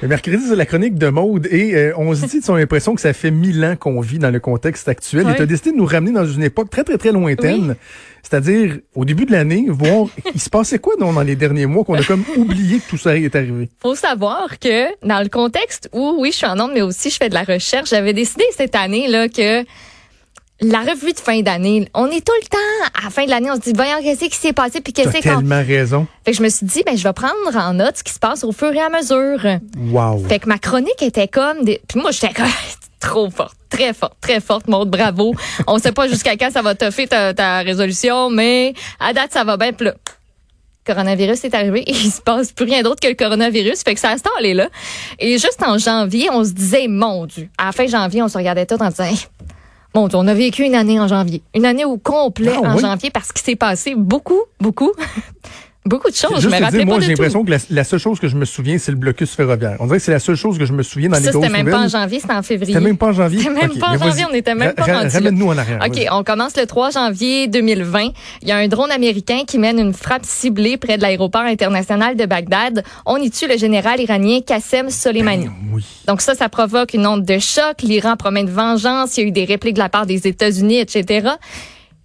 Le mercredi, c'est la chronique de mode et euh, on se dit de son impression que ça fait mille ans qu'on vit dans le contexte actuel. Oui. Et tu as décidé de nous ramener dans une époque très, très, très lointaine. Oui. C'est-à-dire, au début de l'année, voir, il se passait quoi donc, dans les derniers mois qu'on a comme oublié que tout ça est arrivé? faut savoir que dans le contexte où, oui, je suis en onde, mais aussi je fais de la recherche, j'avais décidé cette année là que la revue de fin d'année, on est tout le temps à la fin de l'année, on se dit voyons qu'est-ce qui s'est passé puis qu'est-ce qu'on tellement raison. fait que je me suis dit ben je vais prendre en note ce qui se passe au fur et à mesure. Wow. Fait que ma chronique était comme des... puis moi j'étais comme trop forte, très forte, très forte, Maude, bravo. On sait pas jusqu'à quand ça va toffer ta, ta résolution, mais à date ça va bien. Là, coronavirus est arrivé et il se passe plus rien d'autre que le coronavirus. Fait que ça a installé là. Et juste en janvier, on se disait, mon Dieu. À la fin janvier, on se regardait tout en disant, Hey, mon Dieu, on a vécu une année en janvier. Une année au complet Ah, en oui? janvier parce qu'il s'est passé beaucoup, beaucoup, beaucoup de choses. Je me rappelais moi, j'ai l'impression que la, la seule chose que je me souviens, c'est le blocus ferroviaire. On dirait que c'est la seule chose que je me souviens dans les Ça, grosses c'était même pas en nouvelles. janvier, c'était en février. C'était même pas en janvier? C'était même pas en janvier, on était même pas rendu. Ramène-nous en arrière. OK, on commence le 3 janvier 2020. Il y a un drone américain qui mène une frappe ciblée près de l'aéroport international de Bagdad. On y tue le général iranien Qassem Soleimani. Ben oui. Donc ça, ça provoque une onde de choc. L'Iran promet une vengeance. Il y a eu des répliques de la part des États-Unis, etc.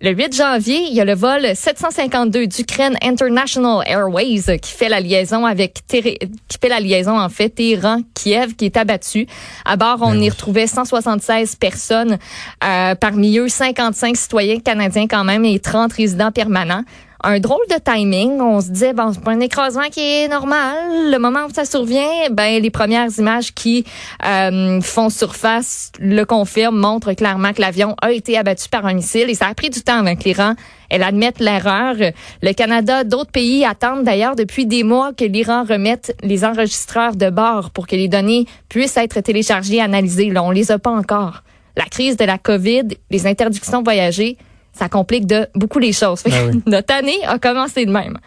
Le 8 janvier, il y a le vol 752 d'Ukraine International Airways qui fait la liaison avec qui fait la liaison en fait Téhéran Kiev qui est abattu. À bord, on y retrouvait 176 personnes, euh, parmi eux 55 citoyens canadiens quand même et 30 résidents permanents. Un drôle de timing. On se disait, bon, c'est pas un écrasement qui est normal. Le moment où ça survient, ben, les premières images qui euh, font surface le confirment, montrent clairement que l'avion a été abattu par un missile. Et ça a pris du temps avec l'Iran. Elle admette l'erreur. Le Canada, d'autres pays attendent d'ailleurs depuis des mois que l'Iran remette les enregistreurs de bord pour que les données puissent être téléchargées et analysées. Là, on les a pas encore. La crise de la COVID, les interdictions de voyager, ça complique de beaucoup les choses. Oui. Notre année a commencé de même.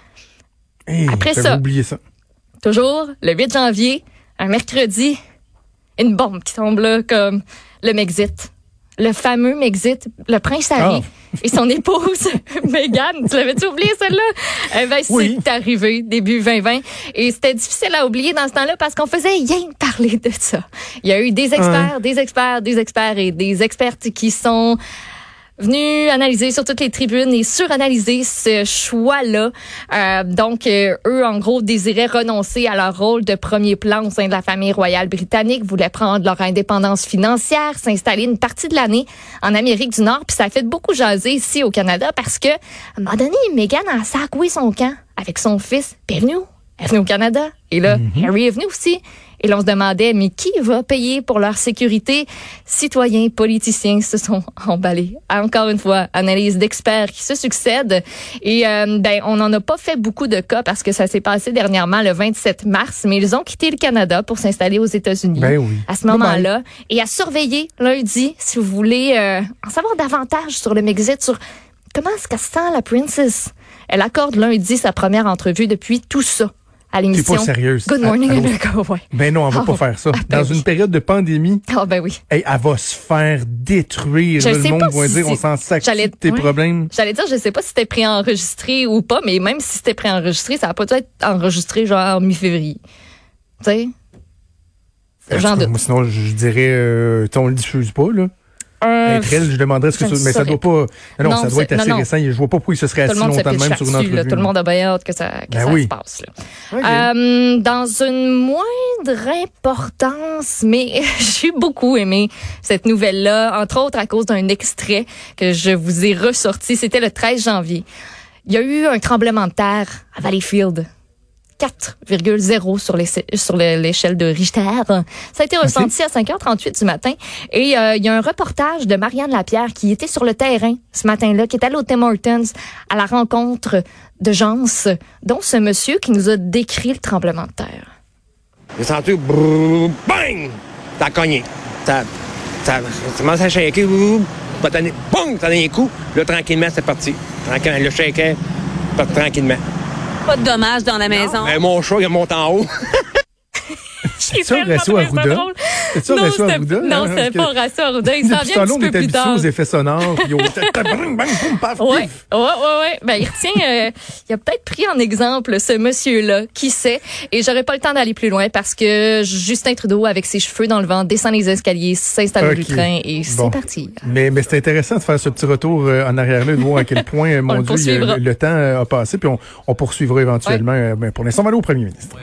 Hey, Après ça. oublié ça. Toujours, le 8 janvier, un mercredi, une bombe qui tombe là comme le Mexit. Le fameux Mexit, le prince Harry Ah. et son épouse Meghan. Tu l'avais-tu oublié celle-là? Eh ben, Oui. c'est arrivé début 2020. Et c'était difficile à oublier dans ce temps-là parce qu'on faisait rien parler de ça. Il y a eu des experts, des experts, des experts et des expertes qui sont venus analyser sur toutes les tribunes et suranalyser ce choix-là. Euh, donc, euh, eux, en gros, désiraient renoncer à leur rôle de premier plan au sein de la famille royale britannique, voulaient prendre leur indépendance financière, s'installer une partie de l'année en Amérique du Nord. Puis ça a fait beaucoup jaser ici au Canada parce que, à un moment donné, Meghan a sacoué son camp avec son fils. Puis elle est venue où? Elle est venue au Canada. Et là, Harry est venu aussi. Et là, on se demandait, mais qui va payer pour leur sécurité? Citoyens, politiciens se sont emballés. Encore une fois, analyse d'experts qui se succèdent. Et euh, ben, on n'en a pas fait beaucoup de cas parce que ça s'est passé dernièrement le 27 mars, mais ils ont quitté le Canada pour s'installer aux États-Unis Ben oui. à ce moment-là. Et à surveiller lundi, si vous voulez euh, en savoir davantage sur le Mexit, sur comment est-ce qu'elle se sent, la princess. Elle accorde lundi sa première entrevue depuis tout ça à l'émission pas sérieuse. Good Ah, Morning allô? America. Ouais. Ben non, on va Ah, pas faire ça. ah, ben Dans oui. une période de pandémie, Ah ben oui. hey, elle va se faire détruire. Je Là, sais le monde pas va si dire, on s'en sac de tes ouais. problèmes? J'allais dire, je sais pas si c'était préenregistré ou pas, mais même si c'était préenregistré, ça a pas dû être enregistré genre mi-février. Tu sais? J'en doute. Moi, sinon, je, je dirais, euh, on le diffuse pas, là. Être elle, je demanderais ce que ça, mais ça doit pas, non, Non, ça doit être assez non, récent. Je vois pas pourquoi il se serait assis longtemps même sur une là-dessus, là. entrevue. Tout le monde a bien hâte que ça, que Ben ça oui. se passe. Là. Euh, dans une moindre importance, mais j'ai beaucoup aimé cette nouvelle-là, entre autres à cause d'un extrait que je vous ai ressorti. C'était le 13 janvier. Il y a eu un tremblement de terre à Valleyfield. 4,0 sur les- sur le- l'échelle de Richter. Ça a été ressenti à 5h38 du matin. Et euh, il y a un reportage de Marianne Lapierre qui était sur le terrain ce matin-là, qui est allée au Tim Hortons à la rencontre de gens, dont ce monsieur qui nous a décrit le tremblement de terre. J'ai senti brrr, bang! Ça a cogné. Ça, ça, ça commence à shaker. pas donné, boum! Ça a donné un coup. Là, tranquillement, c'est parti. Tranquillement, le shaker, parti tranquillement. Pas de dommages dans la maison. Ben, mon chat, il monte en haut. C'est au très Arruda? C'est ça, non, Horacio c'était Arruda? non, hein, c'était parce pas Horacio Arruda. Il s'en vient un petit peu est plus habitué tard. aux effets sonores, puis au bang, bang, boum, paf, Ouais, pif. ouais, ouais, ouais. Ben, il retient, euh, il a peut-être pris en exemple ce monsieur-là, qui sait? Et j'aurais pas le temps d'aller plus loin parce que Justin Trudeau, avec ses cheveux dans le vent, descend les escaliers, s'installe Ok. au train et c'est Bon. parti. Mais, mais c'est intéressant de faire ce petit retour euh, en arrière-là, de voir à quel point, euh, mon le Dieu, le, temps a passé, puis on, on poursuivra éventuellement. euh, ben, pour l'instant, on va aller au premier ministre.